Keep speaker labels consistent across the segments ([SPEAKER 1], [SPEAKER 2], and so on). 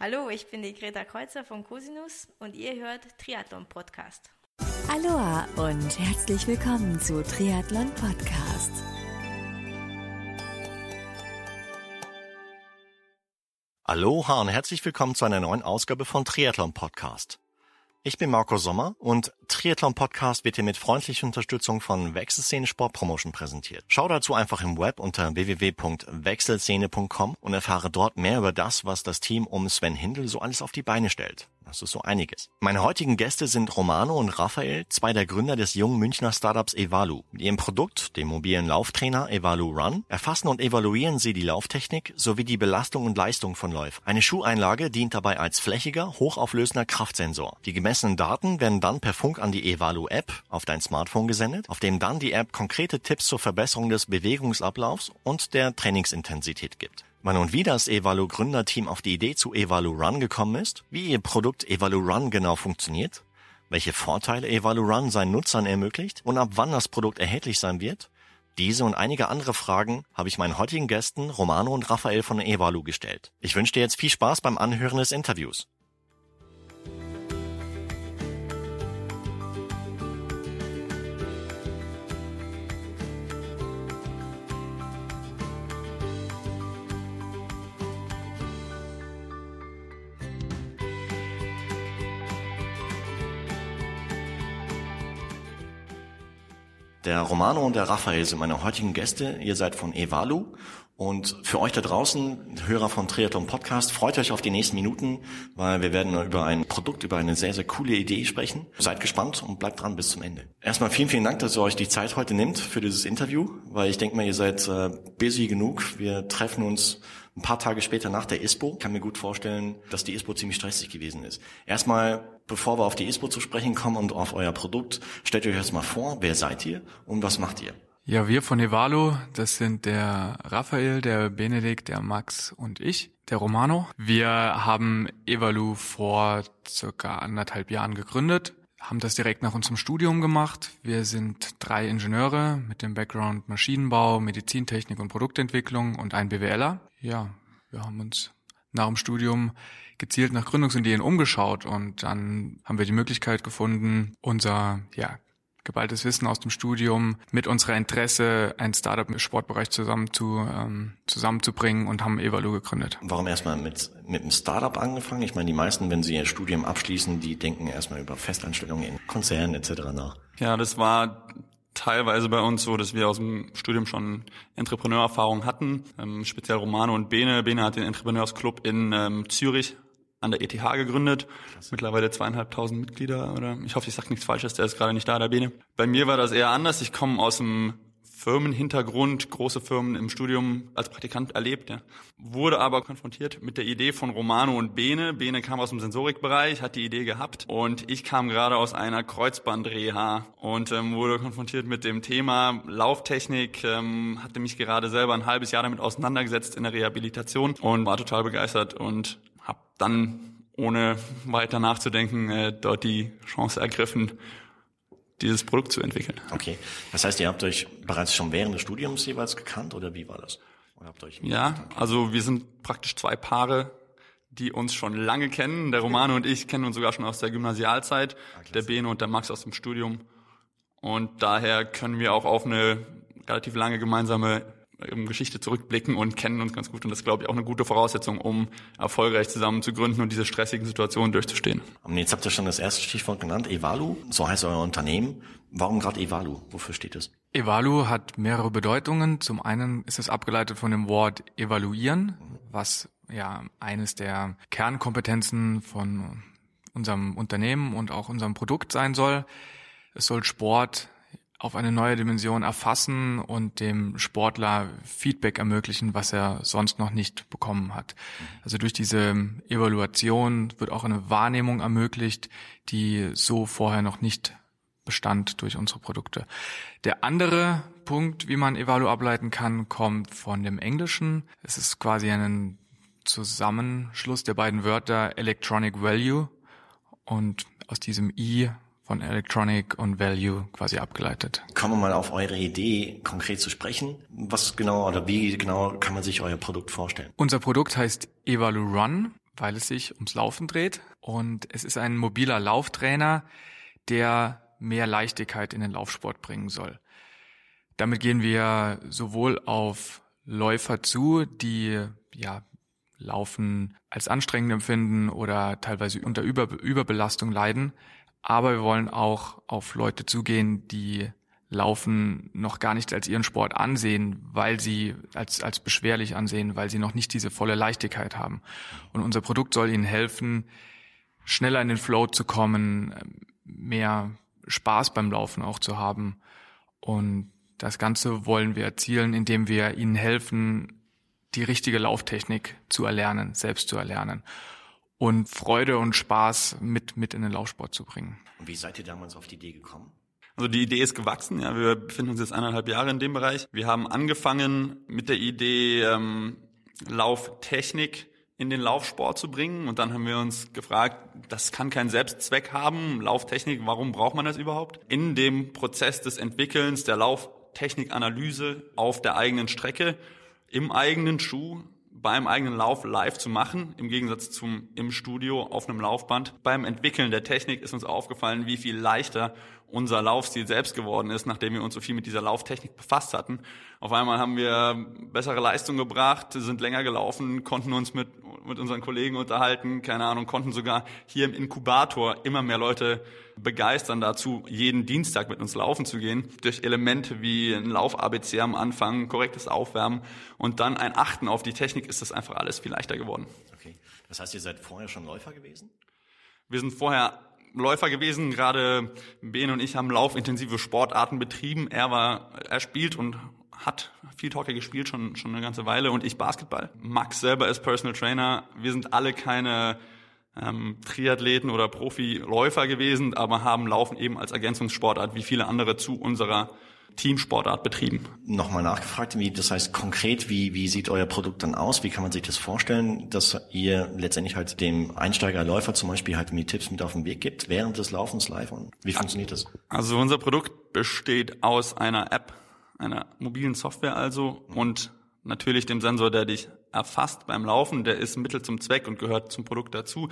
[SPEAKER 1] Hallo, ich bin die Greta Kreuzer von Cosinus und ihr hört Triathlon Podcast.
[SPEAKER 2] Aloha und herzlich willkommen zu Triathlon Podcast.
[SPEAKER 3] Aloha und herzlich willkommen zu einer neuen Ausgabe von Triathlon Podcast. Ich bin Marco Sommer und Triathlon Podcast wird hier mit freundlicher Unterstützung von Wechselszene Sport Promotion präsentiert. Schau dazu einfach im Web unter www.wechselszene.com und erfahre dort mehr über das, was das Team um Sven Hindel so alles auf die Beine stellt. Das ist so einiges. Meine heutigen Gäste sind Romano und Raphael, zwei der Gründer des jungen Münchner Startups Evalu. Mit ihrem Produkt, dem mobilen Lauftrainer Evalu Run, erfassen und evaluieren sie die Lauftechnik sowie die Belastung und Leistung von Läufen. Eine Schuheinlage dient dabei als flächiger, hochauflösender Kraftsensor. Die gemessenen Daten werden dann per Funk an die Evalu-App auf dein Smartphone gesendet, auf dem dann die App konkrete Tipps zur Verbesserung des Bewegungsablaufs und der Trainingsintensität gibt. Wann und wie das Evalu Gründerteam auf die Idee zu Evalu Run gekommen ist, wie ihr Produkt Evalu Run genau funktioniert, welche Vorteile Evalu Run seinen Nutzern ermöglicht und ab wann das Produkt erhältlich sein wird, diese und einige andere Fragen habe ich meinen heutigen Gästen Romano und Raphael von Evalu gestellt. Ich wünsche dir jetzt viel Spaß beim Anhören des Interviews. Der Romano und der Raphael sind meine heutigen Gäste. Ihr seid von Evalu. Und für euch da draußen, Hörer von Triathlon Podcast, freut euch auf die nächsten Minuten, weil wir werden über ein Produkt, über eine sehr, sehr coole Idee sprechen. Seid gespannt und bleibt dran bis zum Ende. Erstmal vielen, vielen Dank, dass ihr euch die Zeit heute nimmt für dieses Interview, weil ich denke mal, ihr seid äh, busy genug. Wir treffen uns ein paar Tage später nach der ISPO. Kann mir gut vorstellen, dass die ISPO ziemlich stressig gewesen ist. Erstmal, bevor wir auf die ISPO zu sprechen kommen und auf euer Produkt, stellt euch erstmal vor, wer seid ihr und was macht ihr?
[SPEAKER 4] Ja, wir von Evalo, das sind der Raphael, der Benedikt, der Max und ich, der Romano. Wir haben Evalu vor circa anderthalb Jahren gegründet, haben das direkt nach unserem Studium gemacht. Wir sind drei Ingenieure mit dem Background Maschinenbau, Medizintechnik und Produktentwicklung und ein BWLer ja, wir haben uns nach dem Studium gezielt nach Gründungsideen umgeschaut und dann haben wir die Möglichkeit gefunden, unser ja, geballtes Wissen aus dem Studium mit unserer Interesse, ein Startup im Sportbereich zusammen zu, ähm, zusammenzubringen und haben Evalu gegründet.
[SPEAKER 3] Warum erstmal mit, mit einem Startup angefangen? Ich meine, die meisten, wenn sie ihr Studium abschließen, die denken erstmal über Festanstellungen in Konzernen etc. nach.
[SPEAKER 5] Ja, das war teilweise bei uns so, dass wir aus dem Studium schon Entrepreneurerfahrung hatten, ähm, speziell Romano und Bene. Bene hat den Entrepreneursclub in ähm, Zürich an der ETH gegründet. Klasse. Mittlerweile zweieinhalbtausend Mitglieder oder ich hoffe, ich sage nichts Falsches, der ist gerade nicht da, der Bene. Bei mir war das eher anders. Ich komme aus dem Firmenhintergrund, große Firmen im Studium als Praktikant erlebt, ja. wurde aber konfrontiert mit der Idee von Romano und Bene. Bene kam aus dem Sensorikbereich, hat die Idee gehabt und ich kam gerade aus einer Kreuzbandreha und ähm, wurde konfrontiert mit dem Thema Lauftechnik, ähm, hatte mich gerade selber ein halbes Jahr damit auseinandergesetzt in der Rehabilitation und war total begeistert und dann ohne weiter nachzudenken äh, dort die Chance ergriffen dieses Produkt zu entwickeln.
[SPEAKER 3] Okay. Das heißt, ihr habt euch bereits schon während des Studiums jeweils gekannt oder wie war das?
[SPEAKER 5] ja, also wir sind praktisch zwei Paare, die uns schon lange kennen. Der Romano und ich kennen uns sogar schon aus der Gymnasialzeit, ah, der Bene und der Max aus dem Studium. Und daher können wir auch auf eine relativ lange gemeinsame Geschichte zurückblicken und kennen uns ganz gut. Und das ist, glaube ich, auch eine gute Voraussetzung, um erfolgreich zusammen zu gründen und diese stressigen Situationen durchzustehen.
[SPEAKER 3] Jetzt habt ihr schon das erste Stichwort genannt, Evalu. So heißt euer Unternehmen. Warum gerade Evalu? Wofür steht es?
[SPEAKER 4] Evalu hat mehrere Bedeutungen. Zum einen ist es abgeleitet von dem Wort evaluieren, was ja eines der Kernkompetenzen von unserem Unternehmen und auch unserem Produkt sein soll. Es soll Sport auf eine neue Dimension erfassen und dem Sportler Feedback ermöglichen, was er sonst noch nicht bekommen hat. Also durch diese Evaluation wird auch eine Wahrnehmung ermöglicht, die so vorher noch nicht bestand durch unsere Produkte. Der andere Punkt, wie man Evalu ableiten kann, kommt von dem Englischen. Es ist quasi ein Zusammenschluss der beiden Wörter Electronic Value und aus diesem I von Electronic und Value quasi abgeleitet.
[SPEAKER 3] Kommen wir mal auf eure Idee konkret zu sprechen. Was genau oder wie genau kann man sich euer Produkt vorstellen?
[SPEAKER 4] Unser Produkt heißt Evalu Run, weil es sich ums Laufen dreht. Und es ist ein mobiler Lauftrainer, der mehr Leichtigkeit in den Laufsport bringen soll. Damit gehen wir sowohl auf Läufer zu, die ja Laufen als anstrengend empfinden oder teilweise unter Über Überbelastung leiden, aber wir wollen auch auf Leute zugehen, die Laufen noch gar nicht als ihren Sport ansehen, weil sie als, als beschwerlich ansehen, weil sie noch nicht diese volle Leichtigkeit haben. Und unser Produkt soll ihnen helfen, schneller in den Flow zu kommen, mehr Spaß beim Laufen auch zu haben. Und das Ganze wollen wir erzielen, indem wir ihnen helfen, die richtige Lauftechnik zu erlernen, selbst zu erlernen und Freude und Spaß mit, mit in den Laufsport zu bringen.
[SPEAKER 3] Und wie seid ihr damals auf die Idee gekommen?
[SPEAKER 5] Also die Idee ist gewachsen, ja, wir befinden uns jetzt eineinhalb Jahre in dem Bereich. Wir haben angefangen mit der Idee, ähm, Lauftechnik in den Laufsport zu bringen. Und dann haben wir uns gefragt, das kann keinen Selbstzweck haben. Lauftechnik, warum braucht man das überhaupt? In dem Prozess des Entwickelns der Lauftechnikanalyse auf der eigenen Strecke, im eigenen Schuh, beim eigenen Lauf live zu machen, im Gegensatz zum im Studio auf einem Laufband. Beim Entwickeln der Technik ist uns aufgefallen, wie viel leichter unser Laufstil selbst geworden ist, nachdem wir uns so viel mit dieser Lauftechnik befasst hatten. Auf einmal haben wir bessere Leistung gebracht, sind länger gelaufen, konnten uns mit, mit unseren Kollegen unterhalten, keine Ahnung, konnten sogar hier im Inkubator immer mehr Leute begeistern dazu, jeden Dienstag mit uns laufen zu gehen, durch Elemente wie ein Lauf-ABC am Anfang, korrektes Aufwärmen und dann ein Achten auf die Technik ist das einfach alles viel leichter geworden.
[SPEAKER 3] Okay. Das heißt, ihr seid vorher schon Läufer gewesen?
[SPEAKER 5] Wir sind vorher Läufer gewesen. Gerade Ben und ich haben laufintensive Sportarten betrieben. Er war, er spielt und hat viel Hockey gespielt schon schon eine ganze Weile und ich Basketball. Max selber ist Personal Trainer. Wir sind alle keine ähm, Triathleten oder Profiläufer gewesen, aber haben Laufen eben als Ergänzungssportart wie viele andere zu unserer Teamsportart betrieben.
[SPEAKER 3] Nochmal nachgefragt, wie, das heißt konkret, wie, wie sieht euer Produkt dann aus? Wie kann man sich das vorstellen, dass ihr letztendlich halt dem Einsteigerläufer zum Beispiel halt mir Tipps mit auf den Weg gibt während des Laufens live? Und wie funktioniert das?
[SPEAKER 5] Also unser Produkt besteht aus einer App, einer mobilen Software also und natürlich dem Sensor, der dich erfasst beim Laufen. Der ist Mittel zum Zweck und gehört zum Produkt dazu.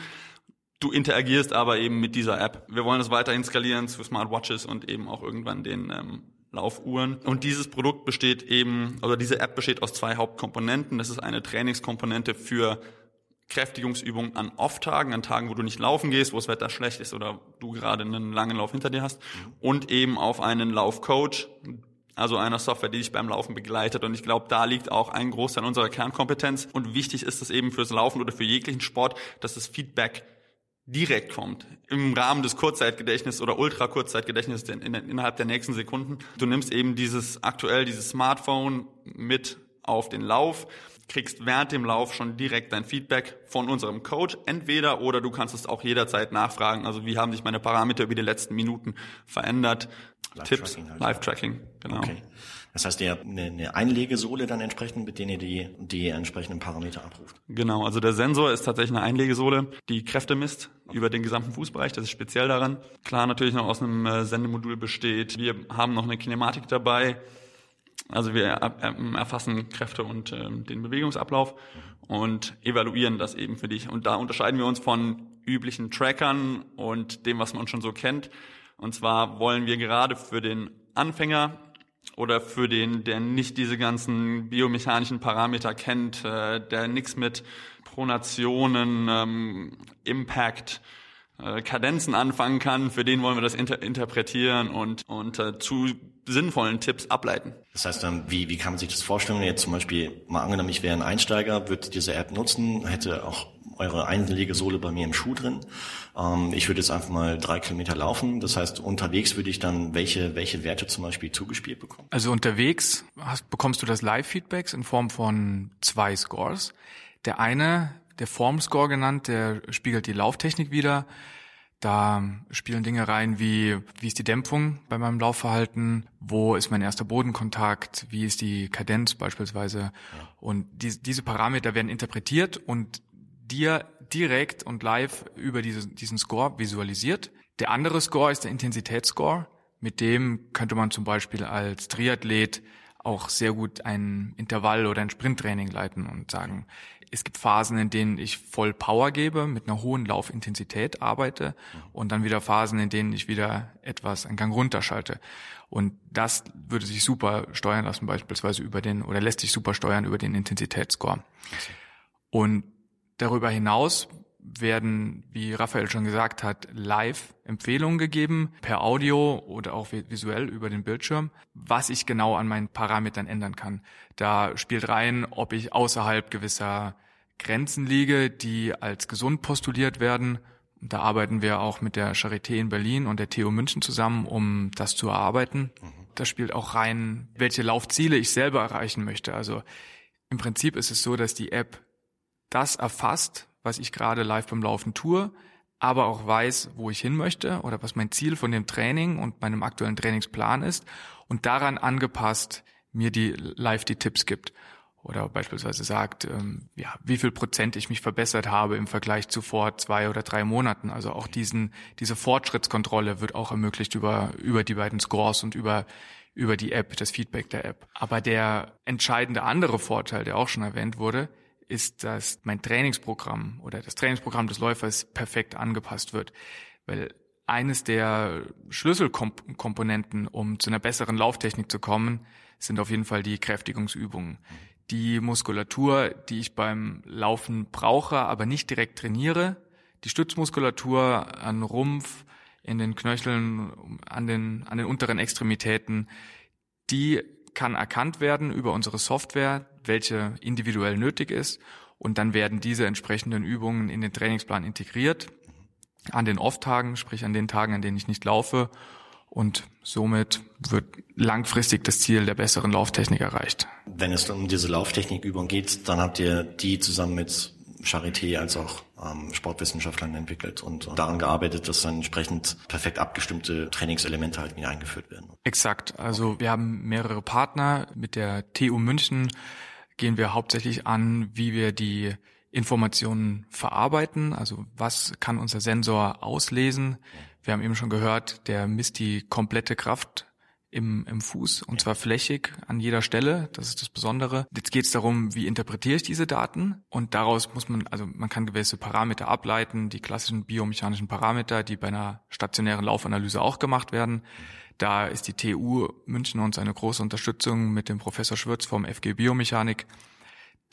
[SPEAKER 5] Du interagierst aber eben mit dieser App. Wir wollen es weiterhin skalieren zu Smartwatches und eben auch irgendwann den ähm, Laufuhren. Und dieses Produkt besteht eben, oder diese App besteht aus zwei Hauptkomponenten. Das ist eine Trainingskomponente für Kräftigungsübungen an Off-Tagen, an Tagen, wo du nicht laufen gehst, wo das Wetter schlecht ist oder du gerade einen langen Lauf hinter dir hast. Und eben auf einen Laufcoach, also einer Software, die dich beim Laufen begleitet. Und ich glaube, da liegt auch ein Großteil unserer Kernkompetenz. Und wichtig ist es eben fürs Laufen oder für jeglichen Sport, dass das Feedback direkt kommt, im Rahmen des Kurzzeitgedächtnisses oder Ultra-Kurzzeitgedächtnisses in, in, innerhalb der nächsten Sekunden. Du nimmst eben dieses aktuell, dieses Smartphone mit auf den Lauf, kriegst während dem Lauf schon direkt dein Feedback von unserem Coach, entweder oder du kannst es auch jederzeit nachfragen. Also wie haben sich meine Parameter über die letzten Minuten verändert? Tipps, halt. Live-Tracking, genau. Okay.
[SPEAKER 3] Das heißt, ihr habt eine, Einlegesohle dann entsprechend, mit denen ihr die, die entsprechenden Parameter abruft.
[SPEAKER 5] Genau, also der Sensor ist tatsächlich eine Einlegesohle, die Kräfte misst über den gesamten Fußbereich. Das ist speziell daran. Klar, natürlich noch aus einem äh, Sendemodul besteht. Wir haben noch eine Kinematik dabei. Also wir erfassen Kräfte und ähm, den Bewegungsablauf und evaluieren das eben für dich. Und da unterscheiden wir uns von üblichen Trackern und dem, was man schon so kennt. Und zwar wollen wir gerade für den Anfänger oder für den, der nicht diese ganzen biomechanischen Parameter kennt, äh, der nichts mit Pronationen, ähm, Impact, äh, Kadenzen anfangen kann, für den wollen wir das inter interpretieren und, und äh, zu sinnvollen Tipps ableiten.
[SPEAKER 3] Das heißt dann, wie, wie kann man sich das vorstellen, jetzt zum Beispiel mal angenommen, ich wäre ein Einsteiger, würde diese App nutzen, hätte auch eure Einlegesohle bei mir im Schuh drin. Ähm, ich würde jetzt einfach mal drei Kilometer laufen. Das heißt, unterwegs würde ich dann welche, welche Werte zum Beispiel zugespielt bekommen?
[SPEAKER 4] Also unterwegs hast, bekommst du das Live-Feedbacks in Form von zwei Scores. Der eine, der Form-Score genannt, der spiegelt die Lauftechnik wieder. Da spielen Dinge rein wie, wie ist die Dämpfung bei meinem Laufverhalten, wo ist mein erster Bodenkontakt, wie ist die Kadenz beispielsweise. Ja. Und die, diese Parameter werden interpretiert und dir direkt und live über diese, diesen Score visualisiert. Der andere Score ist der Intensitätsscore. Mit dem könnte man zum Beispiel als Triathlet auch sehr gut ein Intervall oder ein Sprinttraining leiten und sagen, es gibt Phasen, in denen ich voll Power gebe, mit einer hohen Laufintensität arbeite und dann wieder Phasen, in denen ich wieder etwas einen Gang runterschalte. Und das würde sich super steuern lassen, beispielsweise über den, oder lässt sich super steuern über den Intensitätsscore. Und darüber hinaus werden, wie Raphael schon gesagt hat, live Empfehlungen gegeben, per Audio oder auch visuell über den Bildschirm, was ich genau an meinen Parametern ändern kann. Da spielt rein, ob ich außerhalb gewisser Grenzen liege, die als gesund postuliert werden. Da arbeiten wir auch mit der Charité in Berlin und der TU München zusammen, um das zu erarbeiten. Da spielt auch rein, welche Laufziele ich selber erreichen möchte. Also im Prinzip ist es so, dass die App das erfasst, was ich gerade live beim Laufen tue, aber auch weiß, wo ich hin möchte oder was mein Ziel von dem Training und meinem aktuellen Trainingsplan ist und daran angepasst mir die live die Tipps gibt oder beispielsweise sagt, ähm, ja, wie viel Prozent ich mich verbessert habe im Vergleich zu vor zwei oder drei Monaten. Also auch diesen, diese Fortschrittskontrolle wird auch ermöglicht über, über die beiden Scores und über, über die App, das Feedback der App. Aber der entscheidende andere Vorteil, der auch schon erwähnt wurde, ist, dass mein Trainingsprogramm oder das Trainingsprogramm des Läufers perfekt angepasst wird. Weil eines der Schlüsselkomponenten, um zu einer besseren Lauftechnik zu kommen, sind auf jeden Fall die Kräftigungsübungen die Muskulatur, die ich beim Laufen brauche, aber nicht direkt trainiere, die Stützmuskulatur an Rumpf, in den Knöcheln, an den, an den unteren Extremitäten, die kann erkannt werden über unsere Software, welche individuell nötig ist. Und dann werden diese entsprechenden Übungen in den Trainingsplan integriert. An den Off-Tagen, sprich an den Tagen, an denen ich nicht laufe. Und somit wird langfristig das Ziel der besseren Lauftechnik erreicht.
[SPEAKER 3] Wenn es um diese Lauftechnikübung geht, dann habt ihr die zusammen mit Charité als auch ähm, Sportwissenschaftlern entwickelt und daran gearbeitet, dass dann entsprechend perfekt abgestimmte Trainingselemente halt wieder eingeführt werden.
[SPEAKER 4] Exakt. Also wir haben mehrere Partner. Mit der TU München gehen wir hauptsächlich an, wie wir die Informationen verarbeiten. Also was kann unser Sensor auslesen? Wir haben eben schon gehört, der misst die komplette Kraft im, im Fuß und zwar flächig an jeder Stelle. Das ist das Besondere. Jetzt geht es darum, wie interpretiere ich diese Daten und daraus muss man, also man kann gewisse Parameter ableiten, die klassischen biomechanischen Parameter, die bei einer stationären Laufanalyse auch gemacht werden. Da ist die TU München uns eine große Unterstützung mit dem Professor Schwürz vom FG Biomechanik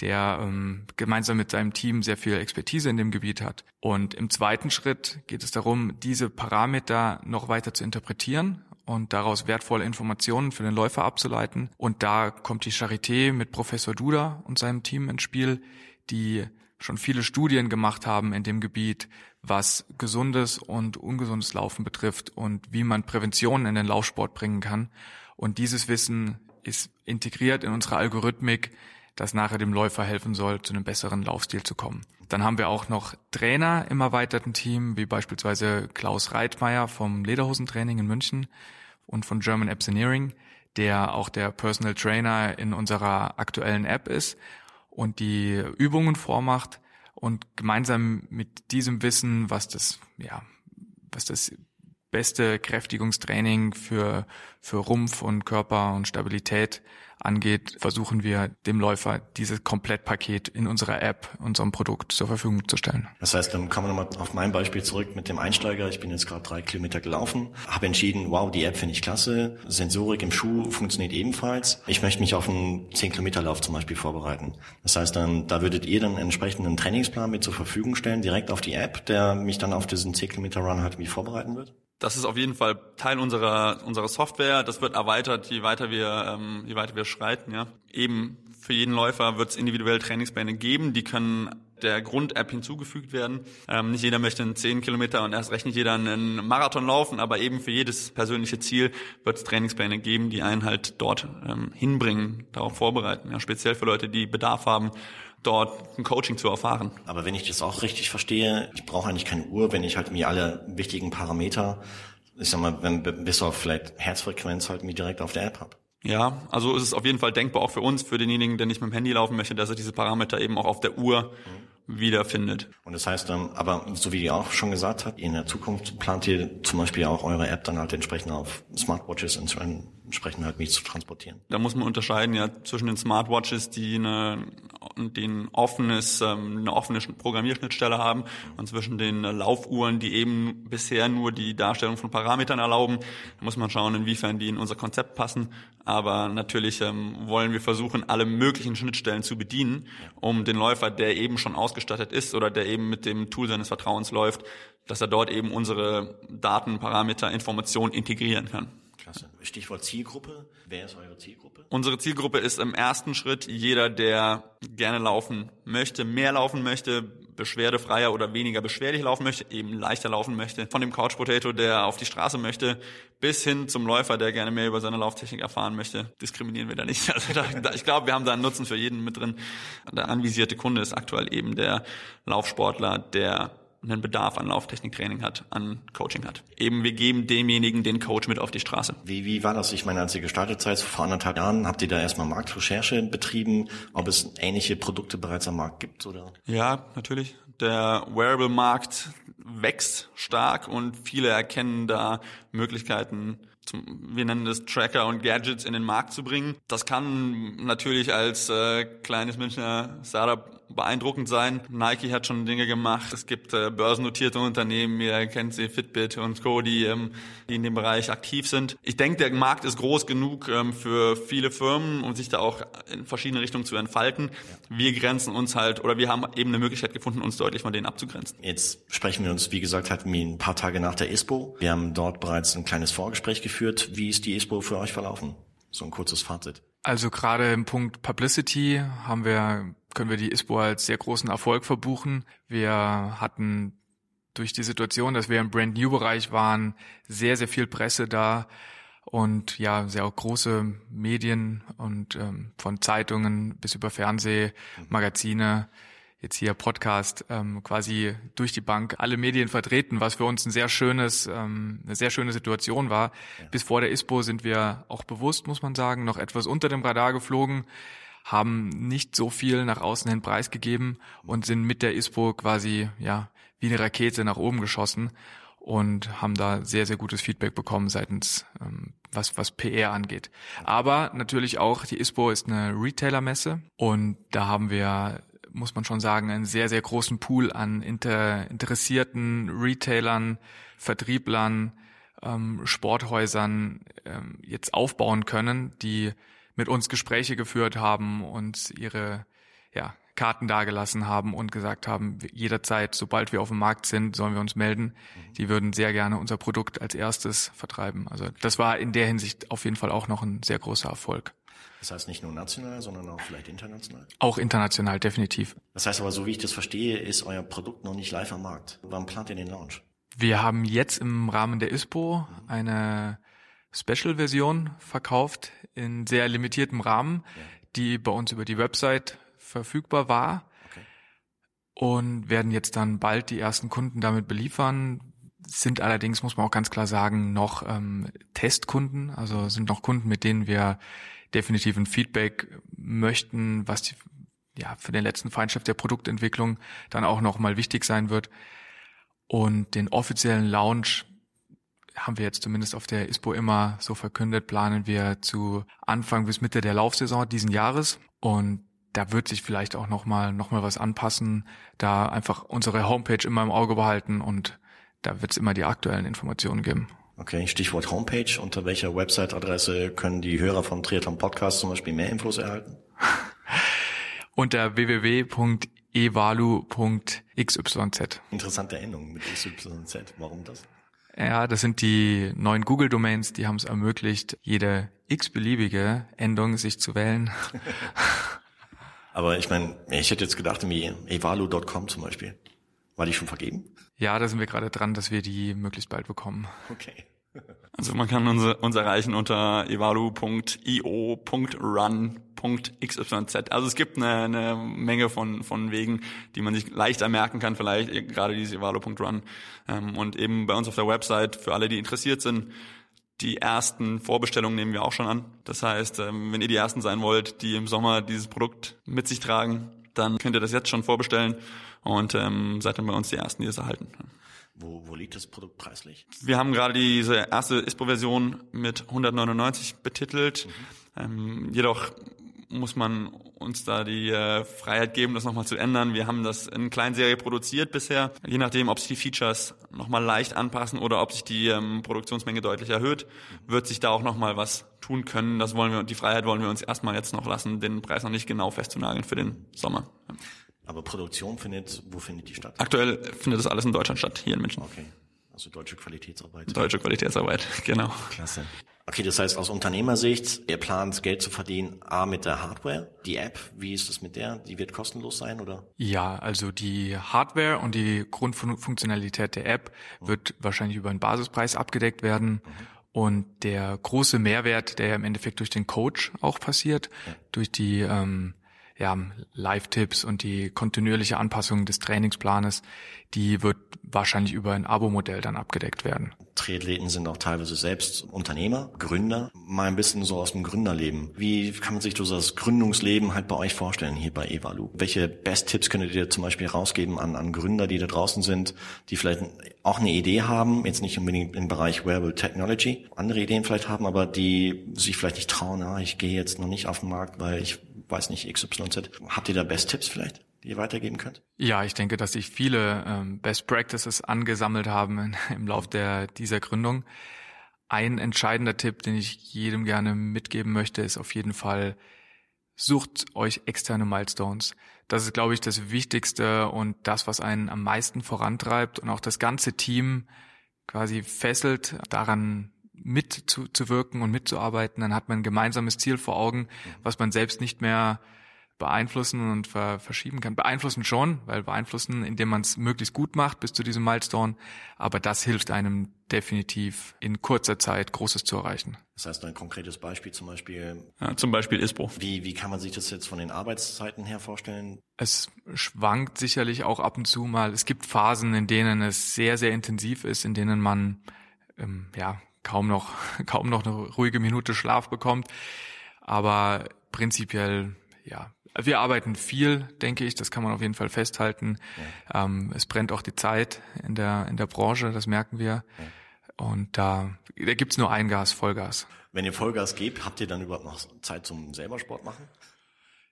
[SPEAKER 4] der ähm, gemeinsam mit seinem Team sehr viel Expertise in dem Gebiet hat. Und im zweiten Schritt geht es darum, diese Parameter noch weiter zu interpretieren und daraus wertvolle Informationen für den Läufer abzuleiten. Und da kommt die Charité mit Professor Duda und seinem Team ins Spiel, die schon viele Studien gemacht haben in dem Gebiet, was gesundes und ungesundes Laufen betrifft und wie man Prävention in den Laufsport bringen kann. Und dieses Wissen ist integriert in unsere Algorithmik, das nachher dem Läufer helfen soll, zu einem besseren Laufstil zu kommen. Dann haben wir auch noch Trainer im erweiterten Team, wie beispielsweise Klaus Reitmeier vom Lederhosentraining in München und von German Engineering, der auch der Personal Trainer in unserer aktuellen App ist und die Übungen vormacht und gemeinsam mit diesem Wissen, was das, ja, was das beste Kräftigungstraining für, für Rumpf und Körper und Stabilität angeht, versuchen wir dem Läufer dieses Komplettpaket in unserer App, unserem Produkt zur Verfügung zu stellen.
[SPEAKER 3] Das heißt, dann kommen wir nochmal auf mein Beispiel zurück mit dem Einsteiger. Ich bin jetzt gerade drei Kilometer gelaufen, habe entschieden, wow, die App finde ich klasse, Sensorik im Schuh funktioniert ebenfalls. Ich möchte mich auf einen 10 Kilometer Lauf zum Beispiel vorbereiten. Das heißt, dann, da würdet ihr dann einen Trainingsplan mit zur Verfügung stellen, direkt auf die App, der mich dann auf diesen 10 Kilometer Run halt wie vorbereiten wird?
[SPEAKER 5] Das ist auf jeden Fall Teil unserer, unserer Software. Das wird erweitert, je weiter wir, ähm, je weiter wir schreiten, ja. Eben für jeden Läufer wird es individuell Trainingspläne geben, die können der Grund-App hinzugefügt werden. Ähm, nicht jeder möchte einen 10 Kilometer und erst recht nicht jeder einen Marathon laufen, aber eben für jedes persönliche Ziel wird es Trainingspläne geben, die einen halt dort ähm, hinbringen, darauf vorbereiten. Ja, speziell für Leute, die Bedarf haben, dort ein Coaching zu erfahren.
[SPEAKER 3] Aber wenn ich das auch richtig verstehe, ich brauche eigentlich keine Uhr, wenn ich halt mir alle wichtigen Parameter, ich sag mal, wenn, bis auf vielleicht Herzfrequenz halt mir direkt auf der App habe.
[SPEAKER 5] Ja, also ist es auf jeden Fall denkbar auch für uns, für denjenigen, der nicht mit dem Handy laufen möchte, dass er diese Parameter eben auch auf der Uhr wiederfindet.
[SPEAKER 3] Und das heißt, ähm, aber so wie ihr auch schon gesagt habt, in der Zukunft plant ihr zum Beispiel auch eure App dann halt entsprechend auf Smartwatches entsprechend halt mit zu transportieren.
[SPEAKER 5] Da muss man unterscheiden ja zwischen den Smartwatches, die eine, die ein offenes, ähm, eine offene Programmierschnittstelle haben und zwischen den Laufuhren, die eben bisher nur die Darstellung von Parametern erlauben. Da muss man schauen, inwiefern die in unser Konzept passen. Aber natürlich ähm, wollen wir versuchen, alle möglichen Schnittstellen zu bedienen, um den Läufer, der eben schon ausgestattet ist oder der eben mit dem Tool seines Vertrauens läuft, dass er dort eben unsere Daten, Parameter, Informationen integrieren kann.
[SPEAKER 3] Klasse. Stichwort Zielgruppe. Wer ist eure Zielgruppe?
[SPEAKER 5] Unsere Zielgruppe ist im ersten Schritt jeder, der gerne laufen möchte, mehr laufen möchte, beschwerdefreier oder weniger beschwerlich laufen möchte, eben leichter laufen möchte. Von dem Couch Potato, der auf die Straße möchte, bis hin zum Läufer, der gerne mehr über seine Lauftechnik erfahren möchte. Diskriminieren wir da nicht. Also da, ich glaube, wir haben da einen Nutzen für jeden mit drin. Der anvisierte Kunde ist aktuell eben der Laufsportler, der einen Bedarf an Lauftechniktraining hat, an Coaching hat. Eben wir geben demjenigen den Coach mit auf die Straße.
[SPEAKER 3] Wie, wie war das? Ich meine, als ihr gestartet seid, vor anderthalb Jahren, habt ihr da erstmal Marktrecherche betrieben, ob es ähnliche Produkte bereits am Markt gibt, oder?
[SPEAKER 5] Ja, natürlich. Der Wearable-Markt wächst stark und viele erkennen da Möglichkeiten, zum, wir nennen das Tracker und Gadgets in den Markt zu bringen. Das kann natürlich als äh, kleines Münchner Startup beeindruckend sein. Nike hat schon Dinge gemacht. Es gibt äh, börsennotierte Unternehmen, ihr kennt sie, Fitbit und Co., die, ähm, die in dem Bereich aktiv sind. Ich denke, der Markt ist groß genug ähm, für viele Firmen, um sich da auch in verschiedene Richtungen zu entfalten. Wir grenzen uns halt, oder wir haben eben eine Möglichkeit gefunden, uns deutlich von denen abzugrenzen.
[SPEAKER 3] Jetzt sprechen wir uns, wie gesagt, halt ein paar Tage nach der ISPO. Wir haben dort bereits ein kleines Vorgespräch geführt. Wie ist die ISPO für euch verlaufen? So ein kurzes Fazit.
[SPEAKER 4] Also gerade im Punkt Publicity haben wir können wir die ISPO als sehr großen Erfolg verbuchen. Wir hatten durch die Situation, dass wir im Brand New Bereich waren, sehr, sehr viel Presse da und ja, sehr auch große Medien und ähm, von Zeitungen bis über Fernseh, Magazine, jetzt hier Podcast, ähm, quasi durch die Bank alle Medien vertreten, was für uns ein sehr schönes, ähm, eine sehr schöne Situation war. Ja. Bis vor der ISPO sind wir auch bewusst, muss man sagen, noch etwas unter dem Radar geflogen haben nicht so viel nach außen hin preisgegeben und sind mit der ISPO quasi ja wie eine Rakete nach oben geschossen und haben da sehr, sehr gutes Feedback bekommen seitens ähm, was, was PR angeht. Aber natürlich auch, die ISPO ist eine Retailer-Messe und da haben wir, muss man schon sagen, einen sehr, sehr großen Pool an inter, interessierten Retailern, Vertrieblern, ähm, Sporthäusern ähm, jetzt aufbauen können, die mit uns Gespräche geführt haben und ihre ja, Karten dagelassen haben und gesagt haben, jederzeit, sobald wir auf dem Markt sind, sollen wir uns melden. Mhm. Die würden sehr gerne unser Produkt als erstes vertreiben. Also das war in der Hinsicht auf jeden Fall auch noch ein sehr großer Erfolg.
[SPEAKER 3] Das heißt nicht nur national, sondern auch vielleicht international?
[SPEAKER 4] Auch international, definitiv.
[SPEAKER 3] Das heißt aber, so wie ich das verstehe, ist euer Produkt noch nicht live am Markt. Wann plant ihr den Launch?
[SPEAKER 4] Wir haben jetzt im Rahmen der ISPO eine Special-Version verkauft in sehr limitiertem Rahmen, ja. die bei uns über die Website verfügbar war okay. und werden jetzt dann bald die ersten Kunden damit beliefern. Sind allerdings, muss man auch ganz klar sagen, noch ähm, Testkunden, also sind noch Kunden, mit denen wir definitiv ein Feedback möchten, was die, ja für den letzten Feindschaft der Produktentwicklung dann auch noch mal wichtig sein wird. Und den offiziellen Launch haben wir jetzt zumindest auf der ISPO immer so verkündet, planen wir zu Anfang bis Mitte der Laufsaison diesen Jahres und da wird sich vielleicht auch noch mal noch mal was anpassen, da einfach unsere Homepage immer im Auge behalten und da wird es immer die aktuellen Informationen geben.
[SPEAKER 3] Okay, Stichwort Homepage. Unter welcher Website-Adresse können die Hörer vom Triathlon Podcast zum Beispiel mehr Infos erhalten?
[SPEAKER 4] Unter www.evalu.xyz.
[SPEAKER 3] Interessante Endung mit XYZ. Warum das?
[SPEAKER 4] Ja, das sind die neuen Google-Domains, die haben es ermöglicht, jede x-beliebige Endung sich zu wählen.
[SPEAKER 3] Aber ich meine, ich hätte jetzt gedacht, wie evalu.com zum Beispiel. War die schon vergeben?
[SPEAKER 4] Ja, da sind wir gerade dran, dass wir die möglichst bald bekommen.
[SPEAKER 3] Okay.
[SPEAKER 5] Also man kann uns, uns erreichen unter evalu.io.run.xyz. Also es gibt eine, eine Menge von, von Wegen, die man sich leichter merken kann, vielleicht gerade dieses evalu.run. Ähm, und eben bei uns auf der Website, für alle, die interessiert sind, die ersten Vorbestellungen nehmen wir auch schon an. Das heißt, ähm, wenn ihr die Ersten sein wollt, die im Sommer dieses Produkt mit sich tragen, dann könnt ihr das jetzt schon vorbestellen und ähm, seid dann bei uns die Ersten, die es erhalten.
[SPEAKER 3] Wo, wo liegt das Produkt preislich?
[SPEAKER 5] Wir haben gerade diese erste ISPO-Version mit 199 betitelt. Mhm. Ähm, jedoch muss man uns da die äh, Freiheit geben, das nochmal zu ändern. Wir haben das in Kleinserie produziert bisher. Je nachdem, ob sich die Features nochmal leicht anpassen oder ob sich die ähm, Produktionsmenge deutlich erhöht, wird sich da auch nochmal was tun können. Das wollen wir, die Freiheit wollen wir uns erstmal jetzt noch lassen, den Preis noch nicht genau festzunageln für den Sommer.
[SPEAKER 3] Aber Produktion findet, wo findet die statt?
[SPEAKER 5] Aktuell findet das alles in Deutschland statt, hier in München.
[SPEAKER 3] Okay. Also deutsche Qualitätsarbeit.
[SPEAKER 5] Deutsche Qualitätsarbeit, genau.
[SPEAKER 3] Klasse. Okay, das heißt aus Unternehmersicht, ihr plant Geld zu verdienen, A mit der Hardware, die App, wie ist das mit der? Die wird kostenlos sein, oder?
[SPEAKER 4] Ja, also die Hardware und die Grundfunktionalität der App mhm. wird wahrscheinlich über einen Basispreis abgedeckt werden. Mhm. Und der große Mehrwert, der im Endeffekt durch den Coach auch passiert, ja. durch die ähm, ja, Live-Tipps und die kontinuierliche Anpassung des Trainingsplanes, die wird wahrscheinlich über ein Abo-Modell dann abgedeckt werden.
[SPEAKER 3] Triathleten sind auch teilweise selbst Unternehmer, Gründer. Mal ein bisschen so aus dem Gründerleben. Wie kann man sich so das Gründungsleben halt bei euch vorstellen hier bei Evalu? Welche Best-Tipps könntet ihr zum Beispiel rausgeben an, an Gründer, die da draußen sind, die vielleicht auch eine Idee haben, jetzt nicht unbedingt im Bereich Wearable Technology, andere Ideen vielleicht haben, aber die sich vielleicht nicht trauen, ah, ich gehe jetzt noch nicht auf den Markt, weil ich weiß nicht, XYZ. Habt ihr da Best-Tipps vielleicht? die ihr weitergeben könnt?
[SPEAKER 4] Ja, ich denke, dass sich viele ähm, Best Practices angesammelt haben im Lauf der dieser Gründung. Ein entscheidender Tipp, den ich jedem gerne mitgeben möchte, ist auf jeden Fall, sucht euch externe Milestones. Das ist, glaube ich, das Wichtigste und das, was einen am meisten vorantreibt und auch das ganze Team quasi fesselt, daran mitzuwirken und mitzuarbeiten. Dann hat man ein gemeinsames Ziel vor Augen, was man selbst nicht mehr beeinflussen und ver verschieben kann. Beeinflussen schon, weil beeinflussen, indem man es möglichst gut macht bis zu diesem Milestone, aber das hilft einem definitiv in kurzer Zeit Großes zu erreichen.
[SPEAKER 3] Das heißt, ein konkretes Beispiel zum Beispiel.
[SPEAKER 5] Ja, zum Beispiel ISPO.
[SPEAKER 3] Wie, wie kann man sich das jetzt von den Arbeitszeiten her vorstellen?
[SPEAKER 4] Es schwankt sicherlich auch ab und zu mal. Es gibt Phasen, in denen es sehr, sehr intensiv ist, in denen man ähm, ja kaum noch, kaum noch eine ruhige Minute Schlaf bekommt. Aber prinzipiell, ja, wir arbeiten viel, denke ich, das kann man auf jeden Fall festhalten. Ja. Ähm, es brennt auch die Zeit in der, in der Branche, das merken wir. Ja. Und da, da gibt's nur ein Gas, Vollgas.
[SPEAKER 3] Wenn ihr Vollgas gebt, habt ihr dann überhaupt noch Zeit zum selber Sport machen?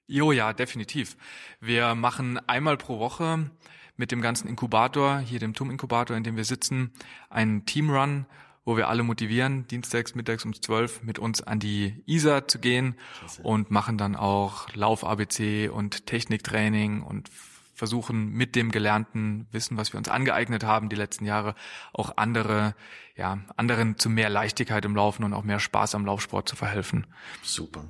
[SPEAKER 4] Jo, ja, definitiv. Wir machen einmal pro Woche mit dem ganzen Inkubator, hier dem TUM-Inkubator, in dem wir sitzen, einen Teamrun, wo wir alle motivieren, dienstags, mittags um zwölf mit uns an die ISA zu gehen Klasse. und machen dann auch Lauf-ABC und Techniktraining und versuchen mit dem gelernten Wissen, was wir uns angeeignet haben die letzten Jahre, auch andere, ja, anderen zu mehr Leichtigkeit im Laufen und auch mehr Spaß am Laufsport zu verhelfen.
[SPEAKER 3] Super.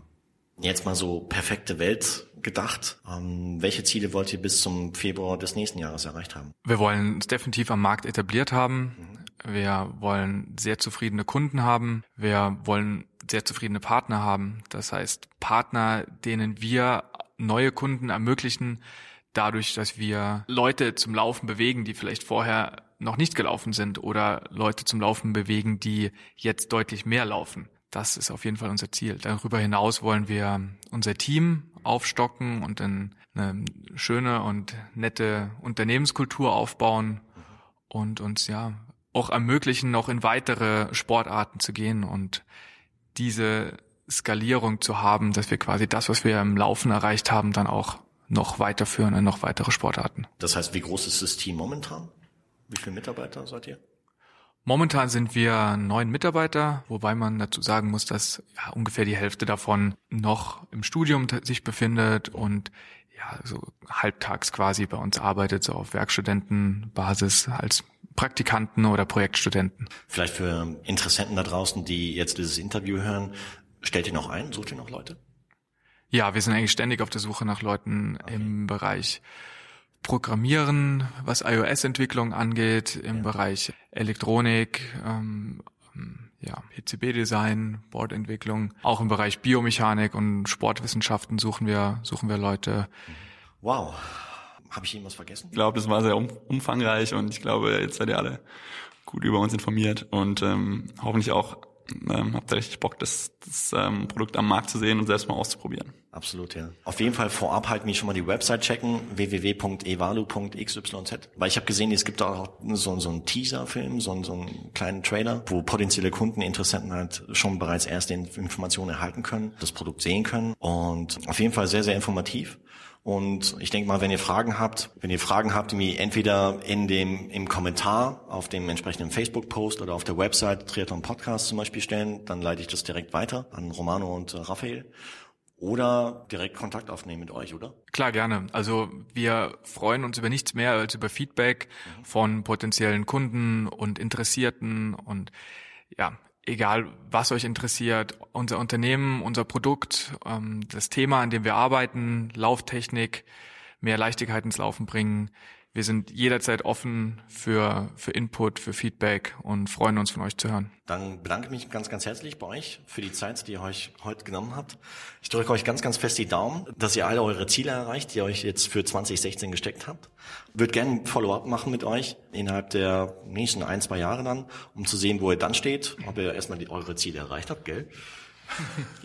[SPEAKER 3] Jetzt mal so perfekte Welt gedacht. Ähm, welche Ziele wollt ihr bis zum Februar des nächsten Jahres erreicht haben?
[SPEAKER 4] Wir wollen es definitiv am Markt etabliert haben. Mhm. Wir wollen sehr zufriedene Kunden haben. Wir wollen sehr zufriedene Partner haben. Das heißt, Partner, denen wir neue Kunden ermöglichen, dadurch, dass wir Leute zum Laufen bewegen, die vielleicht vorher noch nicht gelaufen sind oder Leute zum Laufen bewegen, die jetzt deutlich mehr laufen. Das ist auf jeden Fall unser Ziel. Darüber hinaus wollen wir unser Team aufstocken und eine schöne und nette Unternehmenskultur aufbauen und uns ja auch ermöglichen, noch in weitere Sportarten zu gehen und diese Skalierung zu haben, dass wir quasi das, was wir im Laufen erreicht haben, dann auch noch weiterführen in noch weitere Sportarten.
[SPEAKER 3] Das heißt, wie groß ist das Team momentan? Wie viele Mitarbeiter seid ihr?
[SPEAKER 4] Momentan sind wir neun Mitarbeiter, wobei man dazu sagen muss, dass ja, ungefähr die Hälfte davon noch im Studium sich befindet und ja, so halbtags quasi bei uns arbeitet, so auf Werkstudentenbasis als Praktikanten oder Projektstudenten.
[SPEAKER 3] Vielleicht für Interessenten da draußen, die jetzt dieses Interview hören, stellt ihr noch ein? Sucht ihr noch Leute?
[SPEAKER 4] Ja, wir sind eigentlich ständig auf der Suche nach Leuten okay. im Bereich Programmieren, was iOS-Entwicklung angeht, im ja. Bereich Elektronik, ähm, ja, PCB-Design, Bordentwicklung, auch im Bereich Biomechanik und Sportwissenschaften suchen wir, suchen wir Leute.
[SPEAKER 3] Wow. Habe ich Ihnen was vergessen?
[SPEAKER 5] Ich glaube, das war sehr umfangreich und ich glaube, jetzt seid ihr alle gut über uns informiert und ähm, hoffentlich auch ähm, habe da richtig Bock, das, das ähm, Produkt am Markt zu sehen und selbst mal auszuprobieren.
[SPEAKER 3] Absolut, ja. Auf jeden Fall vorab halt mir schon mal die Website checken, www.evalu.xyz. Weil ich habe gesehen, es gibt auch so, so einen Teaser-Film, so, so einen kleinen Trailer, wo potenzielle Kunden, Interessenten halt schon bereits erste Informationen erhalten können, das Produkt sehen können. Und auf jeden Fall sehr, sehr informativ. Und ich denke mal, wenn ihr Fragen habt, wenn ihr Fragen habt, die entweder in dem, im Kommentar auf dem entsprechenden Facebook-Post oder auf der Website Triathlon Podcast zum Beispiel stellen, dann leite ich das direkt weiter an Romano und äh, Raphael oder direkt Kontakt aufnehmen mit euch, oder?
[SPEAKER 4] Klar, gerne. Also wir freuen uns über nichts mehr als über Feedback mhm. von potenziellen Kunden und Interessierten und ja, egal was euch interessiert, unser Unternehmen, unser Produkt, ähm, das Thema, an dem wir arbeiten, Lauftechnik, mehr Leichtigkeit ins Laufen bringen. Wir sind jederzeit offen für, für Input, für Feedback und freuen uns von euch zu hören.
[SPEAKER 3] Dann bedanke ich mich ganz, ganz herzlich bei euch für die Zeit, die ihr euch heute genommen habt. Ich drücke euch ganz, ganz fest die Daumen, dass ihr alle eure Ziele erreicht, die ihr euch jetzt für 2016 gesteckt habt. Würde gerne ein Follow-up machen mit euch innerhalb der nächsten ein, zwei Jahre dann, um zu sehen, wo ihr dann steht, ob ihr erstmal die, eure Ziele erreicht habt, gell?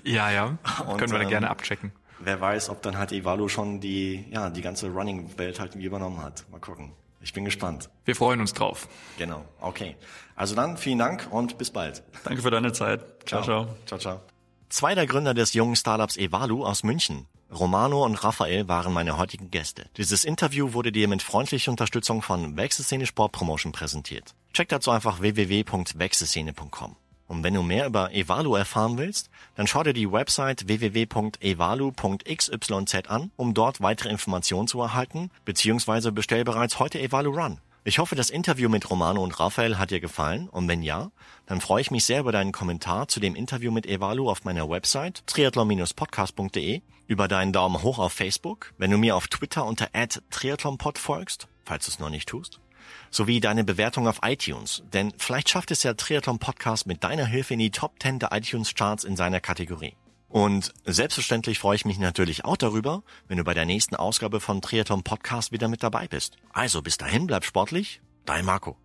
[SPEAKER 4] Ja, ja. Und, Können wir ähm, gerne abchecken
[SPEAKER 3] wer weiß, ob dann halt Ivalo schon die, ja, die ganze Running-Welt halt übernommen hat. Mal gucken. Ich bin gespannt.
[SPEAKER 4] Wir freuen uns drauf.
[SPEAKER 3] Genau. Okay. Also dann vielen Dank und bis bald.
[SPEAKER 5] Danke für deine Zeit. Ciao, ciao.
[SPEAKER 3] Ciao, ciao. Zwei der Gründer des jungen Startups Evalu aus München. Romano und Raphael waren meine heutigen Gäste. Dieses Interview wurde dir mit freundlicher Unterstützung von Wechselszene Sport Promotion präsentiert. Check dazu einfach www.wechselszene.com. Und wenn du mehr über Evalu erfahren willst, dann schau dir die Website www.evalu.xyz an, um dort weitere Informationen zu erhalten, beziehungsweise bestell bereits heute Evalu Run. Ich hoffe, das Interview mit Romano und Raphael hat dir gefallen und wenn ja, dann freue ich mich sehr über deinen Kommentar zu dem Interview mit Evalu auf meiner Website triathlon-podcast.de, über deinen Daumen hoch auf Facebook, wenn du mir auf Twitter unter triathlonpod folgst, falls du es noch nicht tust, sowie deine Bewertung auf iTunes. Denn vielleicht schafft es ja Triathlon Podcast mit deiner Hilfe in die Top 10 der iTunes Charts in seiner Kategorie. Und selbstverständlich freue ich mich natürlich auch darüber, wenn du bei der nächsten Ausgabe von Triathlon Podcast wieder mit dabei bist. Also bis dahin bleib sportlich, dein Marco.